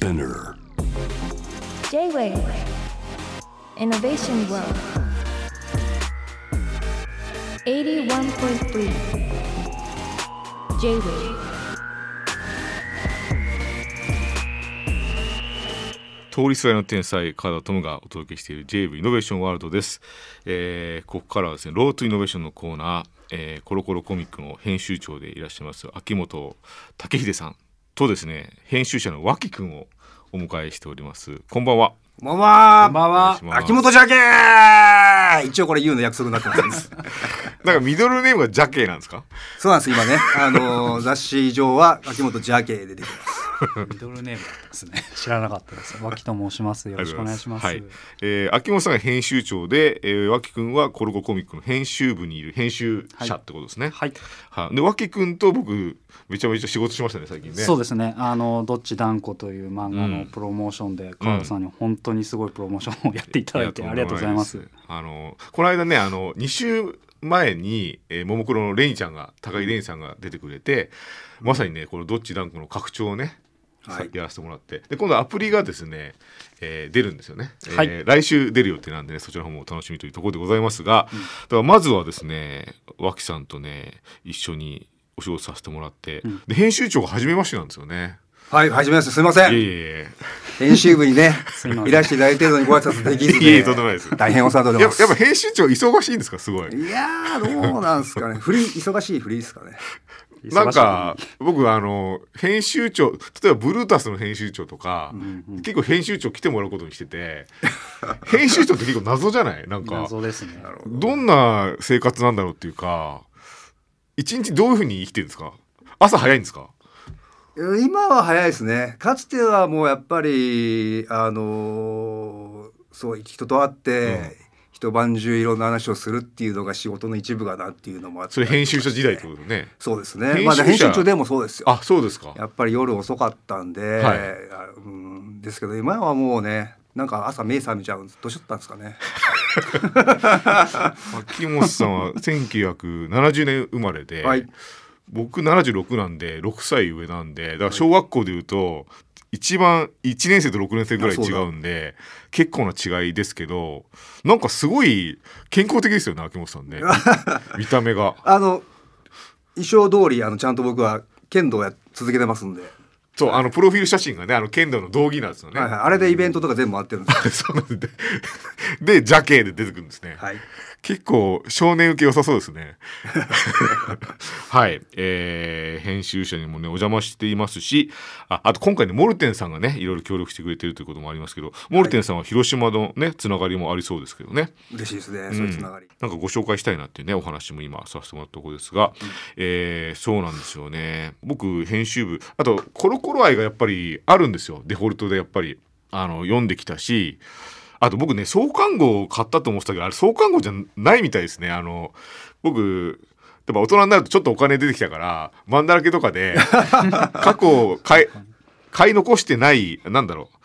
Spinner. J-Wave. Innovation World. 81.3 J-Wave. 通りすがりの天才川田智がお届けしている JV イノベーションワールドです、えーここからはですねロートイノベーションのコーナー、えーコロコロコミックの編集長でいらっしゃいます秋元武秀さんとですね編集者の脇くんをお迎えしておりますこんばんはこんばんは。お願いします秋元ジャケ一応これ言うの約束になってます。なんかミドルネームがジャケなんですか？そうなんです、今ね。あのー雑誌上は秋元ジャケで出てます。ミドルネームなんですね。知らなかったです。脇と申します。よろしくお願いします。はいえー秋元さんが編集長で、えー、脇くんはコロコロコミックの編集部にいる編集者ってことですね。はい、はい、で脇くんと僕めちゃめちゃ仕事しましたね最近ね。そうですね。あのどっち断固という漫画うんのプロモーションで川田さんに本当にすごいプロモーションをやっていただいてありがとうございます。あのこの間ねあの2週前に、えー、ももクロのレニちゃんが高木レニさんが出てくれて、まさにねこのどっちダンクの拡張をね、はいやらせてもらってで今度アプリがですね、えー出るんですよね、えーはい来週出る予定なんでねそちらの方もお楽しみというところでございますが、だからまずはですね脇さんとね一緒にお仕事させてもらって、んで編集長が初めましてなんですよね。はい、はじめまして、すみませいえいん。えい編集部にね すいらしていただいてるのにご挨拶できずえいえいえでとんでもないです。大変お世話になってます。やっぱやっぱ編集長忙しいんですかすごい。いやー、どうなんですかね。フリー、忙しいフリーですかね。なんか僕あの編集長例えばブルータスの編集長とか、結構編集長来てもらうことにしてて編集長って結構謎じゃない？なんか謎ですね。どんな生活なんだろうっていうか一日どういうふうに生きてるんですか？朝早いんですか？今は早いですね。かつてはもうやっぱり、あのーそう、人と会って、一晩中いろんな話をするっていうのが仕事の一部かなっていうのもあって。それ編集者時代ってことね。そうですね。まあ編集長でもそうですよ。あそうですか。やっぱり夜遅かったんで、はい。あうん、ですけど今はもうねなんか朝目覚めちゃうんです。どうしちゃったんですかね。秋元さんは1970年生まれで、はい。僕76なんで6歳上なんでだから小学校でいうと一番1年生と6年生ぐらい違うんで結構な違いですけどなんかすごい健康的ですよね秋元さんね。見た目が。あの衣装通りあのちゃんと僕は剣道をや続けてますんで、そうあのプロフィール写真がねあの剣道の道着なんですよね、はいはい、あれでイベントとか全部回ってるんですよ。そうなんで。でジャケで出てくるんですね、はい結構少年受け良さそうですね。はい、えー編集者にもねお邪魔していますしああと今回ねモルテンさんがねいろいろ協力してくれてるということもありますけどモルテンさんは広島のねつながりもありそうですけどね。嬉しいですね、そういうつながり。なんかご紹介したいなっていうねお話も今させてもらったところですが、えーそうなんですよね。僕編集部あとコロコロ愛がやっぱりあるんですよ。デフォルトでやっぱりあの読んできたしあと僕ね創刊号を買ったと思ってたけどあれ創刊号じゃないみたいですね。あの僕やっぱ大人になるとちょっとお金出てきたから漫だらけとかで 過去を買い買い残してないなんだろう。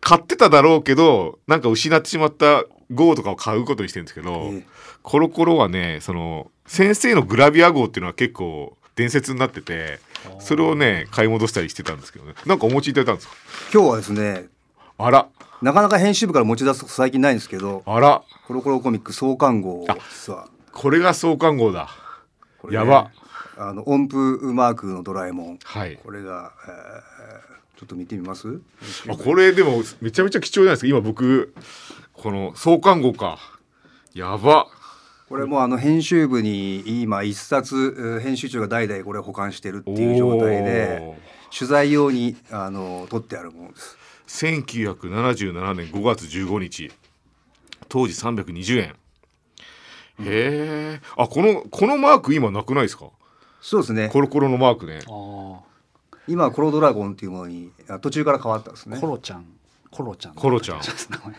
買ってただろうけどなんか失ってしまった号とかを買うことにしてるんですけど、ええ。コロコロはねその先生のグラビア号っていうのは結構伝説になっててそれをね買い戻したりしてたんですけどね。なんかお持ちいただいたんですか？今日はですねあらなかなか編集部から持ち出すこと最近ないんですけどあら。コロコロコミック創刊号を実はこれが創刊号だ。ねやば。あの音符マークのドラえもん。はい。これが、えーちょっと見てみます？あこれでもめちゃめちゃ貴重じゃないですか。今僕この創刊号か。やば。これもあの編集部に今一冊えー編集長が代々これを保管してるっていう状態で取材用にあの取ってあるものです。1977年5月15日。当時320円。へえ。あこのこのマーク今なくないですか？そうですね。コロコロのマークね。あ今はコロドラゴンっていうものにあ途中から変わったんですあ、ね。コロちゃん、コロちゃん、コロちゃん。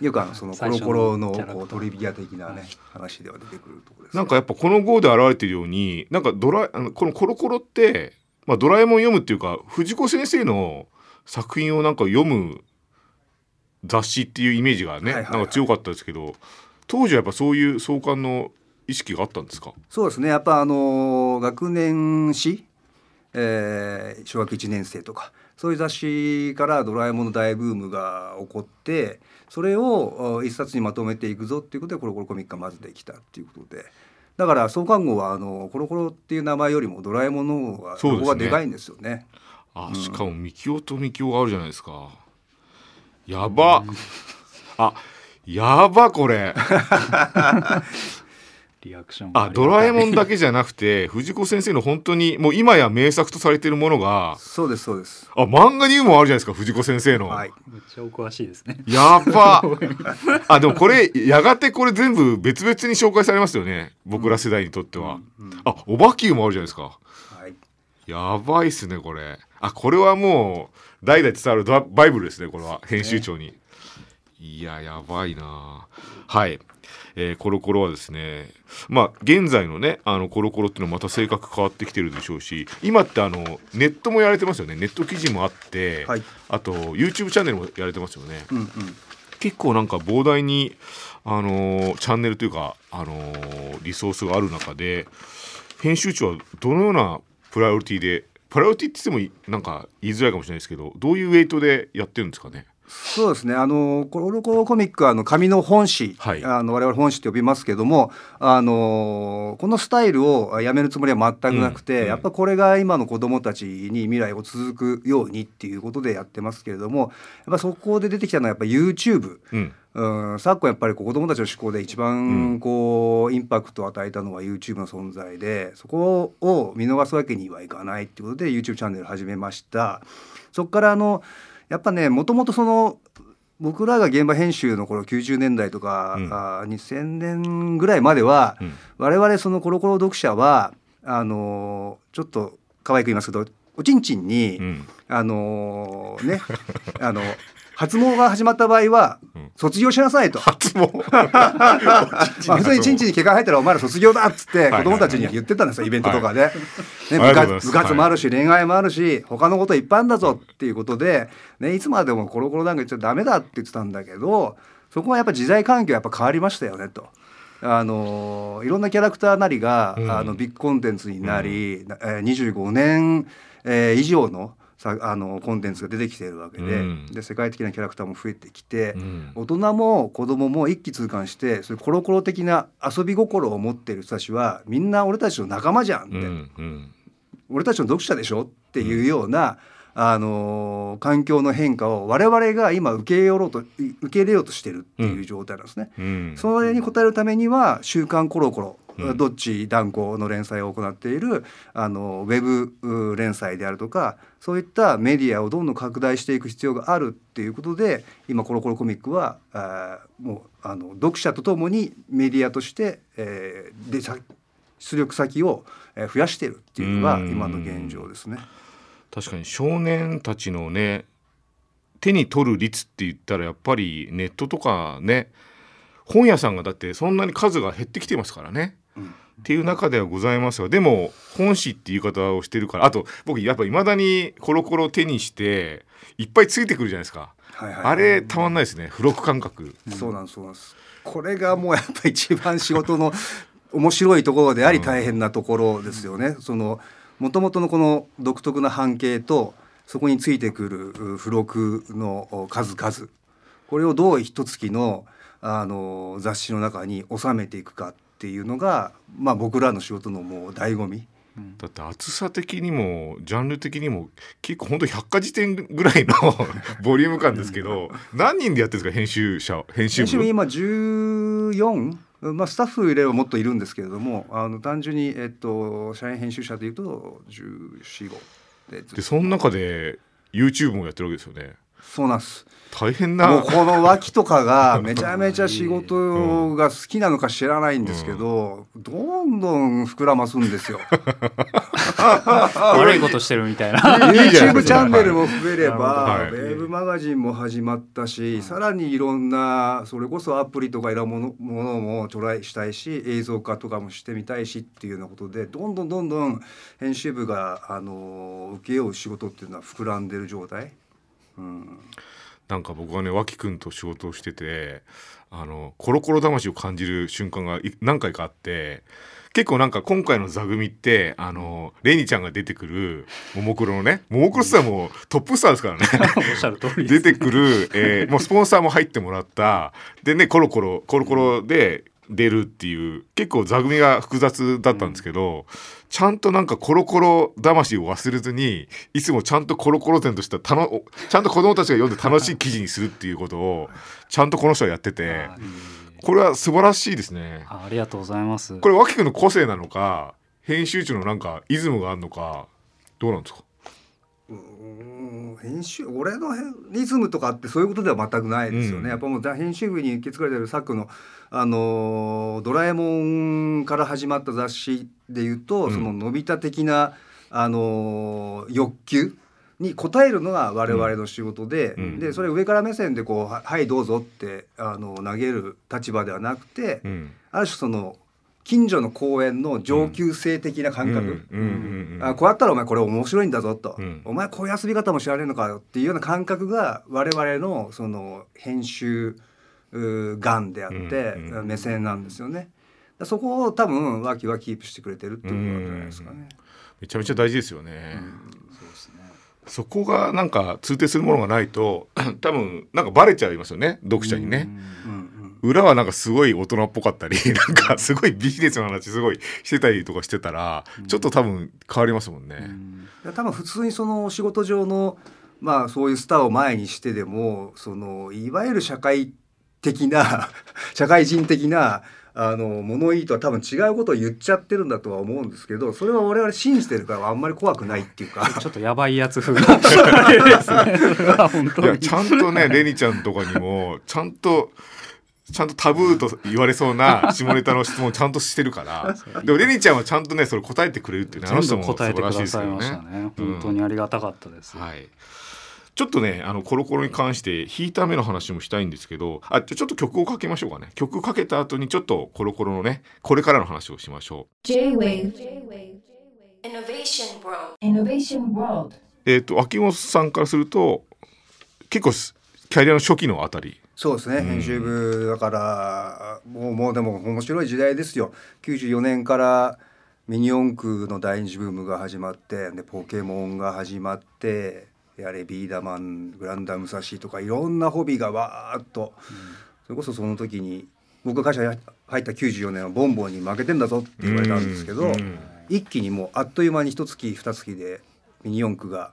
よくあのそのコロコロのこうトリビア的なね話では出てくるところです、なんかやっぱこの号で現れてるようになんかドラあのこのコロコロって、まあ、ドラえもん読むっていうか藤子先生の作品をなんか読む雑誌っていうイメージがね、はいはいはい。なんか強かったですけど当時はやっぱそういう創刊の意識があったんですか？そうですね。やっぱあの学年誌えー小学1年生とかそういう雑誌から「ドラえもん」の大ブームが起こってそれをお一冊にまとめていくぞっていうことでコロコロコミックがまずできたっていうことで。だから創刊号はあのコロコロっていう名前よりもドラえもんの方がここがでかいんですよね。あしかもミキオとミキオがあるじゃないですかやば。あやばこれ。リアクション。あドラえもんだけけじゃなくて藤子先生の本当にもう今や名作とされているものがそうですそうです。あ漫画にもあるじゃないですか藤子先生の、はい。めっちゃお詳しいですね。やば。あでもこれやがてこれ全部別々に紹介されますよね。僕ら世代にとっては、あおばきゅうもあるじゃないですか。はい。やばいっすねこれ。あこれはもう代々伝わるバイブルですねこれは編集長に、いややばいな。はい、えーコロコロはですねまあ現在のねあのコロコロっていうのはまた性格変わってきてるでしょうし今ってあのネットもやられてますよね。ネット記事もあって、はい。あと YouTube チャンネルもやられてますよね、うんうん。結構なんか膨大に、あのーチャンネルというか、あのーリソースがある中で編集長はどのようなプライオリティでプラオティって言ってもなんか言いづらいかもしれないですけどどういうウェイトでやってるんですかね？そうですね。あのコロコロコミックはあの紙の本誌、はい。あの我々本誌って呼びますけども、あのこのスタイルをやめるつもりは全くなくて、うんやっぱこれが今の子どもたちに未来を続くようにっていうことでやってますけれども、やっぱそこで出てきたのはやっぱ YouTube。うん。うん、昨今やっぱりこう子どもたちの思考で一番こう、インパクトを与えたのは YouTube の存在でそこを見逃すわけにはいかないっていうことで YouTube チャンネル始めました。そこからあのやっぱねもともとその僕らが現場編集の頃90年代とか、うん。あー2000年ぐらいまでは、うん。我々そのコロコロ読者はあのちょっと可愛く言いますけどおちんちんに、うん。あのーねあの発毛が始まった場合は、うん。卒業しなさいと。発毛 まあ、普通にちんちんに毛が生えたらお前ら卒業だっつってはい子供たちには言ってたんですよイベントとかで、ね、部活部活もあるし、恋愛もあるし他のこといっぱいあるんだぞっていうことで、ね、いつまでもコロコロなんか言っちゃダメだって言ってたんだけどそこはやっぱ時代環境やっぱ変わりましたよねと。あのいろんなキャラクターなりが、うん。あのビッグコンテンツになり、えー25年、えー以上のさあのコンテンツが出てきているわけで,、うん。で世界的なキャラクターも増えてきて、うん。大人も子供も一気通貫してそういうコロコロ的な遊び心を持ってる人たちはみんな俺たちの仲間じゃんって、うんうん。俺たちの読者でしょっていうような、あのー環境の変化を我々が今受け入れようと受け入れようとしてるっていう状態なんですね。うん。それに応えるためには「週刊コロコロ」うんどっち断固の連載を行っているあのウェブう連載であるとかそういったメディアをどんどん拡大していく必要があるっていうことで今コロコロコミックはあーもうあの読者とともにメディアとして、えーでさ出力先をえー増やしているっていうのがうん今の現状ですね。確かに少年たちのね手に取る率って言ったらやっぱりネットとかね本屋さんがだってそんなに数が減ってきてますからね。うんっていう中ではございますがでも本誌っていう言い方をしてるからあと僕やっぱいまだにコロコロ手にしていっぱいついてくるじゃないですか、はいはいあれたまんないですね。付録感覚。そうなんですそうなんです。これがもうやっぱ一番仕事の 面白いところであり大変なところですよね。その元々のこの独特な半径とそこについてくるう付録の数々。これをどう一月のあの雑誌の中に収めていくかっていうのが、まあ、僕らの仕事のもう醍醐味。だって厚さ的にもジャンル的にも結構本当百科事典ぐらいの ボリューム感ですけど何人でやってるんですか？編集者編集部？編集部今14まあ、スタッフ入れればもっといるんですけれどもあの単純に、えっと、社員編集者でいうと1415ででその中で YouTube もやってるわけですよねそうなんです。大変もうなこの脇とかが めちゃめちゃ仕事が好きなのか知らないんですけど、どんどん膨らますんですよ。悪いことしてるみたいな。YouTube チャンネルも増えれば、はい。ウェブマガジンも始まったし、さらにいろんなそれこそアプリとかいろんなものものもトライしたいし映像化とかもしてみたいしっていうようなことでどんどんどんどん編集部があの請け負う仕事っていうのは膨らんでる状態。うん。なんか僕はね脇くんと仕事をしててあのコロコロ魂を感じる瞬間がい何回かあって結構なんか今回の座組ってあのレニちゃんが出てくるももクロのねももクロスターもうトップスターですからね。おっしゃる通りです。出てくる、えーもうスポンサーも入ってもらった。でねコロコロコロコロで出るっていう結構座組が複雑だったんですけど、ちゃんとなんかコロコロ魂を忘れずにいつもちゃんとコロコロ店としたたのちゃんと子供たちが読んで楽しい記事にするっていうことをちゃんとこの人はやっててこれは素晴らしいですね。あありがとうございます。これ脇君の個性なのか編集長のなんかイズムがあるのかどうなんですか？編集俺のリズムとかってそういうことでは全くないですよね、うん。やっぱもう編集部に受け継がれてるさっきの「あのードラえもん」から始まった雑誌でいうと、うん。そののび太的な、あのー欲求に応えるのが我々の仕事で,、うん。でそれ上から目線でこう「ははいどうぞ」ってあの投げる立場ではなくて、うん。ある種その近所の公園の上級生的な感覚、うん。うん。うん。うん。あこうやったらお前これ面白いんだぞと、うん。お前こういう遊び方も知らねえのかよっていうような感覚が我々のその編集眼であって、うん。うん。目線なんですよね。だそこを多分脇はキープしてくれてるっていうことじゃないですかね。めちゃめちゃ大事ですよね。そうですね。そこがなんか通底するものがないと 多分なんかバレちゃいますよね。読者にね。うん。うん裏はなんかすごい大人っぽかったり なんかすごいビジネスの話すごいしてたりとかしてたらちょっと多分変わりますもんね。いや多分普通にその仕事上のまあそういうスターを前にしてでもそのいわゆる社会的な 社会人的なあの物言いとは多分違うことを言っちゃってるんだとは思うんですけどそれは我々信じてるからあんまり怖くないっていうか。ちょっとやばいやつ風なですね。それは本い当に。やちゃんとねレニちゃんとかにもちゃんとちゃんとタブーと言われそうな 下ネタの質問をちゃんとしてるから。でもレニちゃんはちゃんとねそれ答えてくれるっていうねあの人も素晴らしい答えてくだですよねさいました。ね。うん。本当にありがたかったです、はい。ちょっとねあのコロコロに関して弾いた目の話もしたいんですけどあじゃあちょっと曲をかけましょうかね。曲かけた後にちょっとコロコロのねこれからの話をしましょ J-Wave Innovation World. Innovation World うえっ、と秋元さんからすると結構すキャリアの初期のあたりそうですね。ん。編集部だからもうもうでも面白い時代ですよ。94年からミニ四駆の第二次ブームが始まってでポケモンが始まってやれビーダマングランダムサシとかいろんなホビーがわーっと、それこそその時に僕が会社に入った94年はボンボンに負けてんだぞって言われたんですけど、うん。一気にもうあっという間に一月二月でミニ四駆が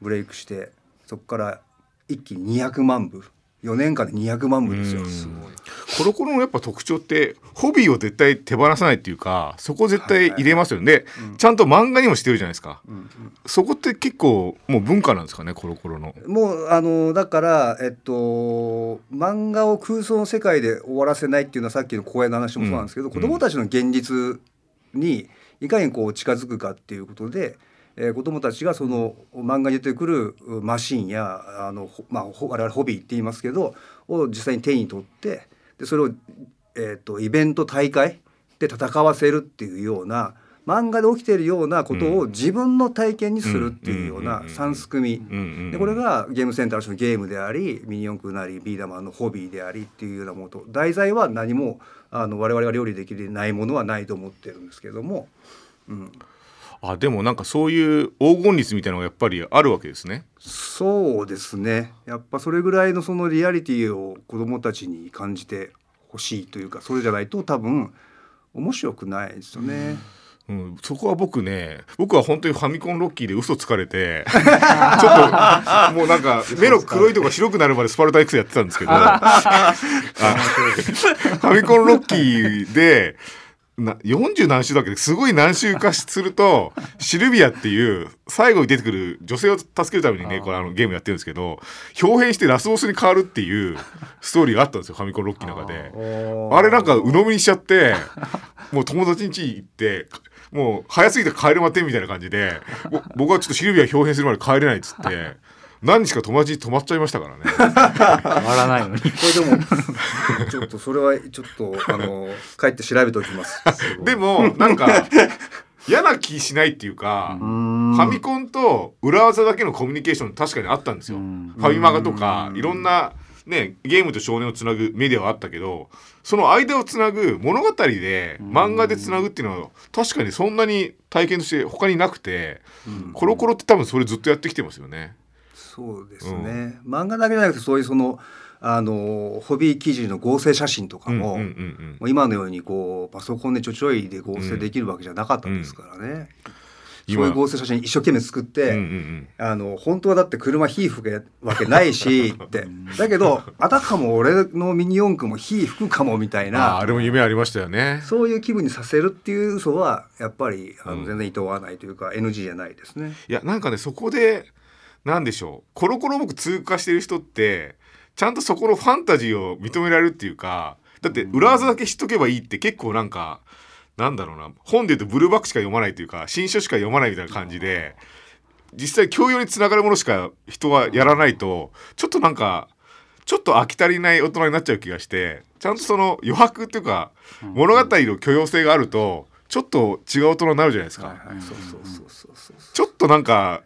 ブレイクしてそこから一気に200万部4年間で200万部ですよ。うん。すごいコロコロのやっぱ特徴ってホビーを絶対手放さないっていうかそこ絶対入れますよね、でちゃんと漫画にもしてるじゃないですか、そこって結構もう文化なんですかねコロコロの。もうあのだからえっと漫画を空想の世界で終わらせないっていうのはさっきの公演の話もそうなんですけど、うん。子どもたちの現実にいかにこう近づくかっていうことで、えー、子どもたちがその漫画に出てくるうマシンやあの、ほまあ、ほ我々ホビーって言いますけどを実際に手に取ってでそれを、えー、とイベント大会で戦わせるっていうような漫画で起きているようなことを自分の体験にするっていうよううん。な三すくみ。でこれがゲームセンターのゲームでありミニ四駆なりビーダマンのホビーでありっていうようなものと題材は何もあの我々が料理できないものはないと思ってるんですけども、うん、あでもなんかそういう黄金率みたいなのがやっぱりあるわけですね。そうですねやっぱそれぐらいのそのリアリティを子どもたちに感じてほしいというかそれじゃないと多分面白くないですよね。うん、そこは僕ね僕は本当にファミコンロッキーで嘘つかれて ちょっともうなんか目の黒いとこ白くなるまでスパルタ X やってたんですけどあファミコンロッキーでな40何週だけですごい何週かすると シルビアっていう最後に出てくる女性を助けるためにねこれあのゲームやってるんですけど表変してラスボスに変わるっていうストーリーがあったんですよファミコンロッキーの中で。あれなんか鵜呑みにしちゃってもう友達ん家行ってもう早すぎて帰れまてんみたいな感じでぼ僕はちょっとシルビア表変するまで帰れないっつって何日か友達に泊まっちゃいましたからね。変わらないのにこれでもちょっとそれはちょっとあの帰って調べておきます。でもなんか嫌な気しないっていうか、フファミコンと裏技だけのコミュニケーション確かにあったんですよ。うんファミマガとかうんいろんな、ね、ゲームと少年をつなぐメディアはあったけどその間をつなぐ物語でうん漫画でつなぐっていうのは確かにそんなに体験として他になくてうんコロコロって多分それずっとやってきてますよね。そうですね、漫画だけじゃなくてそういうそのあのホビー記事の合成写真とかも,、今のようにこうパソコンでちょちょいで合成できるわけじゃなかったんですからね、そういう合成写真一生懸命作って、うんうんうん。あの本当はだって車火吹くわけないしって。だけどあたかも俺のミニ四駆も火吹くかもみたいなあれも夢ありましたよね。そういう気分にさせるっていう嘘はやっぱりあうん。の全然意図はないというか NG じゃないですね。いやなんかねそこでなんでしょう。コロコロ僕通過してる人ってちゃんとそこのファンタジーを認められるっていうかだって裏技だけ知っとけばいいって結構なんかなんだろうな。本で言うとブルーバックしか読まないというか新書しか読まないみたいな感じで実際教養につながるものしか人はやらないとちょっとなんかちょっと飽き足りない大人になっちゃう気がしてちゃんとその余白っていうか物語の許容性があるとちょっと違う大人になるじゃないですか。はいはい、そうそうそうそうそう。ちょっとなんか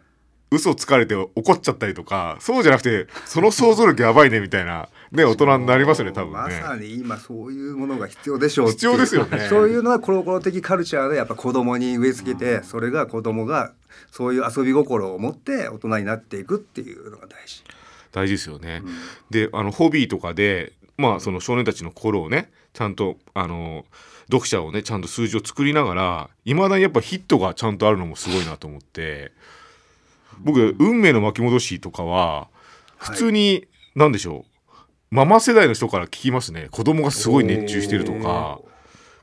嘘つかれて怒っちゃったりとかそうじゃなくてその想像力やばいねみたいなね大人になりますよね多分まね。さに今そういうものが必要でしょう必要ですよねそういうのはコロコロ的カルチャーでやっぱ子供に植え付けて、それが子供がそういう遊び心を持って大人になっていくっていうのが大事。大事ですよね。であのホビーとかでまあその少年たちの心をねちゃんとあの読者をねちゃんと数字を作りながらいまだにやっぱヒットがちゃんとあるのもすごいなと思って僕「運命の巻き戻し」とかは普通に何でしょうママ世代の人から聞きますね子供がすごい熱中してるとか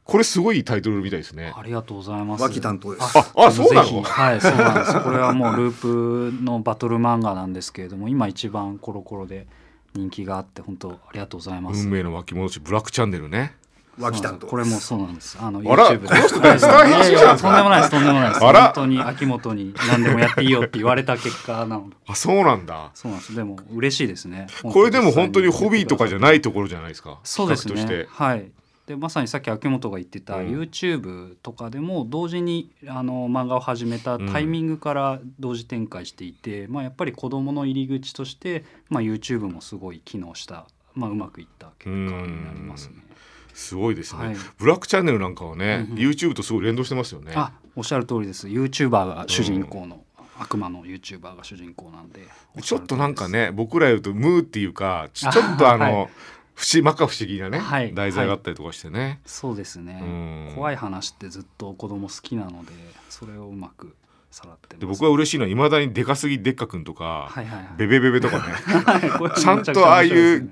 これすごいタイトルみたいですね。ありがとうございます。脇担当です。ああそうなの？はい、そうなんです。これはもうループのバトル漫画なんですけれども、今一番コロコロで人気があって本当ありがとうございます。運命の巻き戻しブラックチャンネルね。脇担当ですこれもそうなんです。あのあら YouTube でこの人ねスター編集者なんですかいやいやとんでもないです。とんでもないです。あら本当に秋元に何でもやっていいよって言われた結果なので。あそうなんだ。そうなんです。でも嬉しいですね。これでも本当にホビーとかじゃないところじゃないですか。そうです企画として。ねはいでまさにさっき秋元が言ってた、うん YouTube とかでも同時にあの漫画を始めたタイミングから同時展開していて、まあ、やっぱり子どもの入り口として、まあ、YouTube もすごい機能した、まあ、うまくいった結果になりますね。すごいですね、はい。ブラックチャンネルなんかはね、うんうん。YouTube とすごい連動してますよね。あおっしゃる通りです。YouTuber が主人公の、悪魔の YouTuber が主人公なんで。ちょっとなんかね僕ら言うとムーっていうかちょっとあの、はい。不思不思議なね、はい。題材があったりとかしてね。そうですね。うん。怖い話ってずっと子供好きなのでそれをうまくさらってます。で僕は嬉しいのはいまだにでかすぎでっかくんとか、はいはいはい。ベベベベとかね。ちゃんとああいう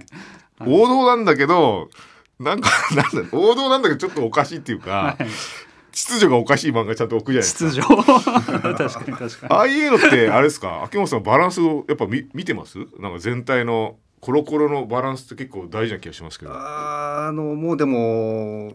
王道なんだけどなんか なんだ王道なんだけどちょっとおかしいっていうか、はい。秩序がおかしい漫画ちゃんと置くじゃないですか。秩序。確かに確かに。ああいうのってあれですか？秋元さんバランスをやっぱ見見てます？なんか全体のコロコロのバランスって結構大事な気がしますけど。あのもうでも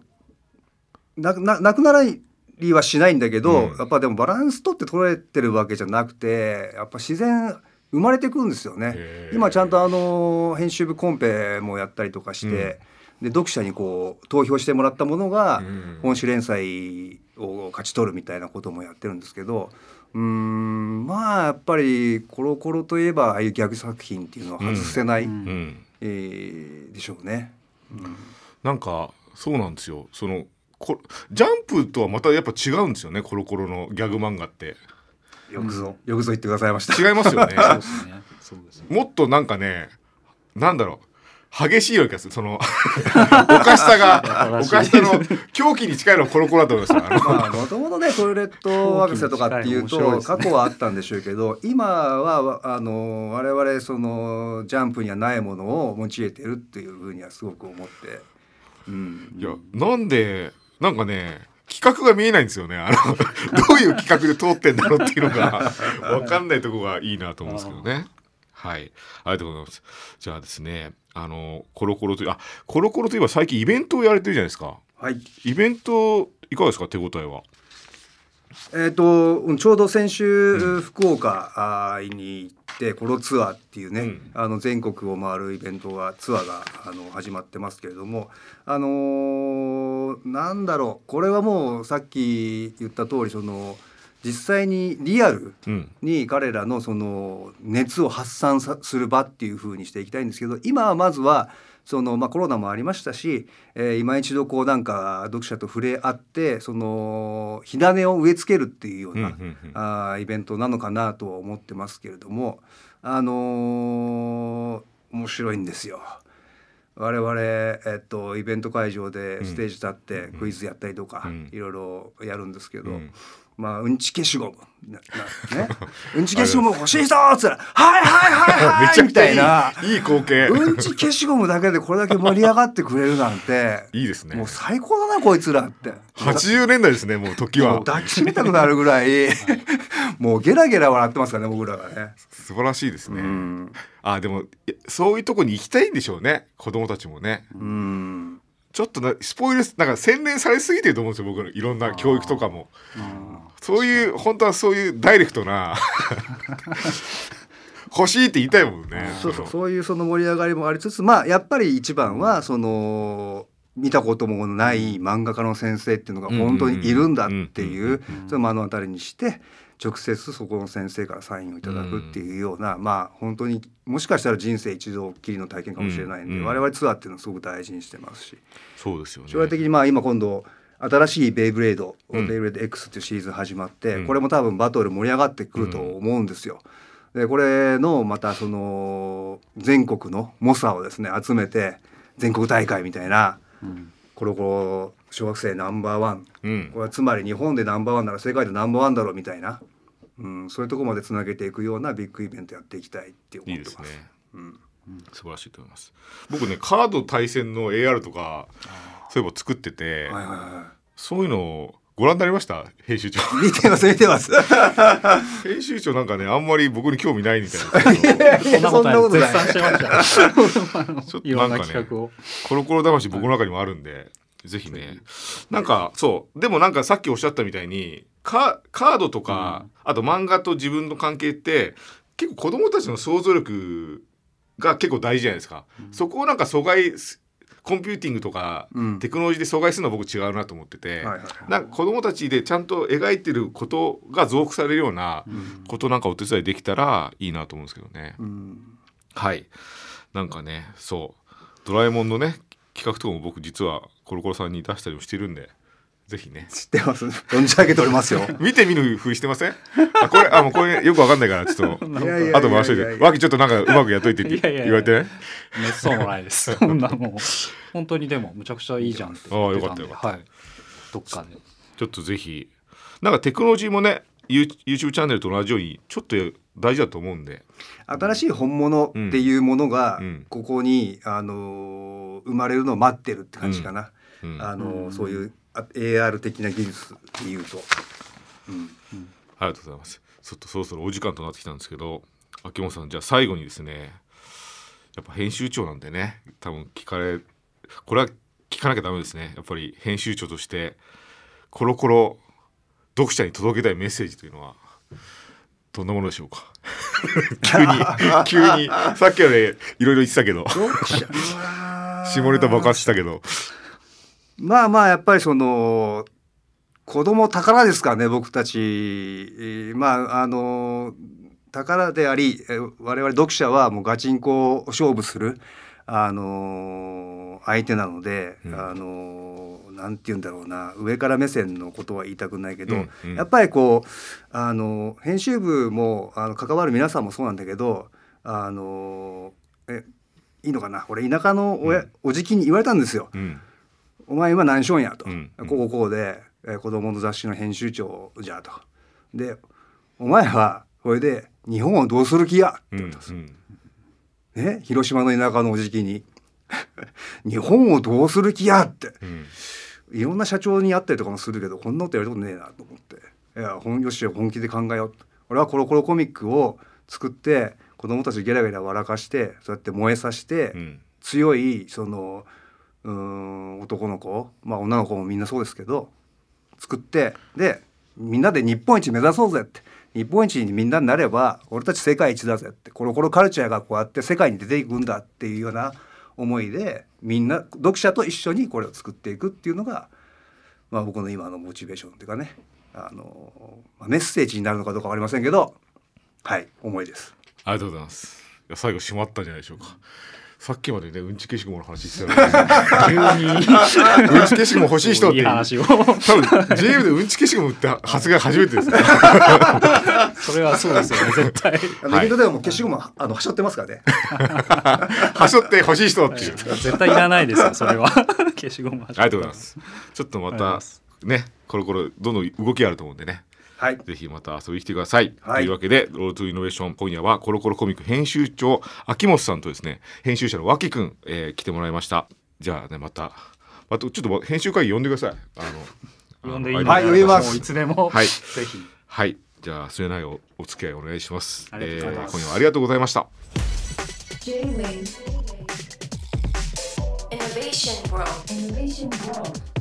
なななくならりはしないんだけど、うん。やっぱでもバランス取って取れてるわけじゃなくてやっぱ自然生まれてくるんですよね。今ちゃんとあの編集部コンペもやったりとかして、で読者にこう投票してもらったものがうん。本誌連載を勝ち取るみたいなこともやってるんですけど。うーんまあやっぱりコロコロといえばああいうギャグ作品っていうのは外せない、うん。うん、えーでしょうね。うん。なんかそうなんですよ。そのこジャンプとはまたやっぱ違うんですよねコロコロのギャグ漫画って。よくぞ、よくぞ言ってくださいました。違いますよね。そうですね。そうですね。もっとなんかねなんだろう激しいような気がする。そのおかしさが おかしさの狂気に近いのはコロコロだと思います。よあのまあ、もともとねトイレット博士とかっていうと過去はあったんでしょうけど今はあの我々そのジャンプにはないものを用いてるっていうふうにはすごく思って、うん、いやなんでなんかね企画が見えないんですよね。あの どういう企画で通ってんだろうっていうのが 分かんないとこがいいなと思うんですけどね。はい。ありがとうございます。じゃあですねあのコロコロというあコロコロといえば最近イベントをやれてるじゃないですか。はい。イベントいかがですか？手応えは。えっ、とうんちょうど先週、福岡あーに行ってコロツアーっていうね、うん。あの全国を回るイベントがツアーがあの始まってますけれどもあのーなんだろうこれはもうさっき言った通りその実際にリアルうん。に彼らのその熱を発散さする場っていう風にしていきたいんですけど今はまずはその、まあ、コロナもありましたし、えー今一度こうなんか読者と触れ合ってその火種を植え付けるっていうような、うんうんうん。あーイベントなのかなとは思ってますけれどもあのー面白いんですよ。我々、えっと、イベント会場でステージ立ってクイズやったりとか、うん。いろいろやるんですけど、うんまあうんち消しゴム。ね。うんち消しゴム欲しい人っつら「はいはいはいはい」みたいな。いい光景。うんち消しゴムだけでこれだけ盛り上がってくれるなんて いいですね。もう最高だなこいつらって。80年代ですねもう時は。抱きしめたくなるぐらい もうゲラゲラ笑ってますからね僕らがね。素晴らしいですね、うん。あでもそういうとこに行きたいんでしょうね子供たちもね。うん。ちょっとなスポイルなんか洗練されすぎてると思うんですよ僕のいろんな教育とかもそういう本当はそういうダイレクトな 欲しいって言いたいもんねそうそうの。そういうその盛り上がりもありつつまあやっぱり一番はその見たこともない漫画家の先生っていうのが本当にいるんだっていうそれを目の当たりにして直接そこの先生からサインをいただくっていうようなまあ本当にもしかしたら人生一度きりの体験かもしれないんでうん。我々ツアーっていうのはすごく大事にしてますし。そうですよね。将来的にまあ今今度新しいベイブレード、うん。ベイブレード X っていうシーズン始まって、うん。これも多分バトル盛り上がってくると思うんですよ。でこれのまたその全国の猛者をですね集めて全国大会みたいなうん。コロコロ小学生ナンバーワン。うん。これはつまり日本でナンバーワンなら世界でナンバーワンだろうみたいな、うん、そういうところまでつなげていくようなビッグイベントやっていきたいって思いってます。いですね。うん。素晴らしいと思います。僕ねカード対戦の AR とかそういえば作ってて、はいはいはそういうのをご覧になりました？編集長。い、見てます見てます。編集長なんかねあんまり僕に興味ないみたいな。んですけどそんなことない。ちょっといろんななんかね企画を。コロコロ魂僕の中にもあるんで、ぜひね。なんかそう。でもなんかさっきおっしゃったみたいにカカードとか、あと漫画と自分の関係って結構子供たちの想像力が結構大事じゃないですか、そこをなんか阻害すコンピューティングとか、うん。テクノロジーで阻害するのは僕違うなと思ってて、はいはいなんか子供たちでちゃんと描いてることが増幅されるようなことなんかお手伝いできたらいいなと思うんですけどね。うん。はい。なんかねそう。ドラえもんのね企画とかも僕実はコロコロさんに出したりもしてるんでぜひね。知ってます。存じ上げておりますよ。見て見ぬふりしてません？あこれあもうこれよくわかんないからちょっと。いやいやいやあと回しといて。わきちょっとなんかうまくやっといてっていやいやいや。言われて。ねめっそうもないです。そんなもう。本当にでもむちゃくちゃいいじゃんってああよかったよかった。はい。どっかで。ちょっとぜひ。なんかテクノロジーもね You- YouTube チャンネルと同じようにちょっと大事だと思うんで。新しい本物っていうものがうん。ここに、あのー生まれるのを待ってるって感じかな、うん。あのーうんそういうあ AR 的な技術っていうと、うん、ありがとうございます。ちょっとそろそろお時間となってきたんですけど、秋元さんじゃあ最後にですね、やっぱ編集長なんでね、多分聞かれ、これは聞かなきゃダメですね。やっぱり編集長としてコロコロ読者に届けたいメッセージというのはどんなものでしょうか？急に急にさっきまでいろいろ言ってたけど、下ネタ爆発したけど、まあまあやっぱりその子供宝ですからね僕たち、えーまああの宝でありえー我々読者はもうガチンコ勝負するあの相手なので、うん。あのなんて言うんだろうな上から目線のことは言いたくないけど、うんうん。やっぱりこうあの編集部もあの関わる皆さんもそうなんだけどあのえいいのかな？俺田舎の親、うん。おじきに言われたんですよ。うん、お前今何しょんやと、うん。うんこうこうで、えー子供の雑誌の編集長じゃと。でお前はこれで日本をどうする気や？うん、うん、ね広島の田舎のおじきに。日本をどうする気やって。うん、いろんな社長に会ったりとかもするけどこんなことやることねえなと思って。いやほんよし本気で考えよう俺はコロコロコミックを作って子供たちゲラゲラ笑かしてそうやって燃えさせて、うん、強いそのうん男の子。まあ女の子もみんなそうですけど作ってでみんなで日本一目指そうぜって。日本一にみんなになれば俺たち世界一だぜって。コロコロカルチャーがこうやって世界に出ていくんだっていうような思いでみんな読者と一緒にこれを作っていくっていうのが、まあ、僕の今のモチベーションっていうかね。あの、まあ、メッセージになるのかどうか分かりませんけどはい思いです。ありがとうございます。最後締まったんじゃないでしょうか。さっきまでねうんち消しゴムの話してたのに急に うんち消しゴム欲しい人っていい話を。多分 JM でうんち消しゴムって発言初めてですね。それはそうですよね絶対。あのイベントではもう消しゴムあのはしょってますからね。はしょって欲しい人っていう。絶対いらないですよそれは。消しゴムはありがとうございます。ちょっとまたねコロコロどんどん動きあると思うんでねはい。ぜひまた遊びに来てください。はいというわけで、ロードトゥイノベーション今夜はコロコロコミック編集長秋元さんとですね、編集者の脇くん、えー来てもらいました。じゃあねまたまたちょっと編集会議呼んでください。あの呼んでいいはい呼びますもういつでも、はいぜひはい。じゃあ末永いおお付き合いお願いします。ありがとうございます今夜はありがとうございました。J-Wave Innovation World. Innovation World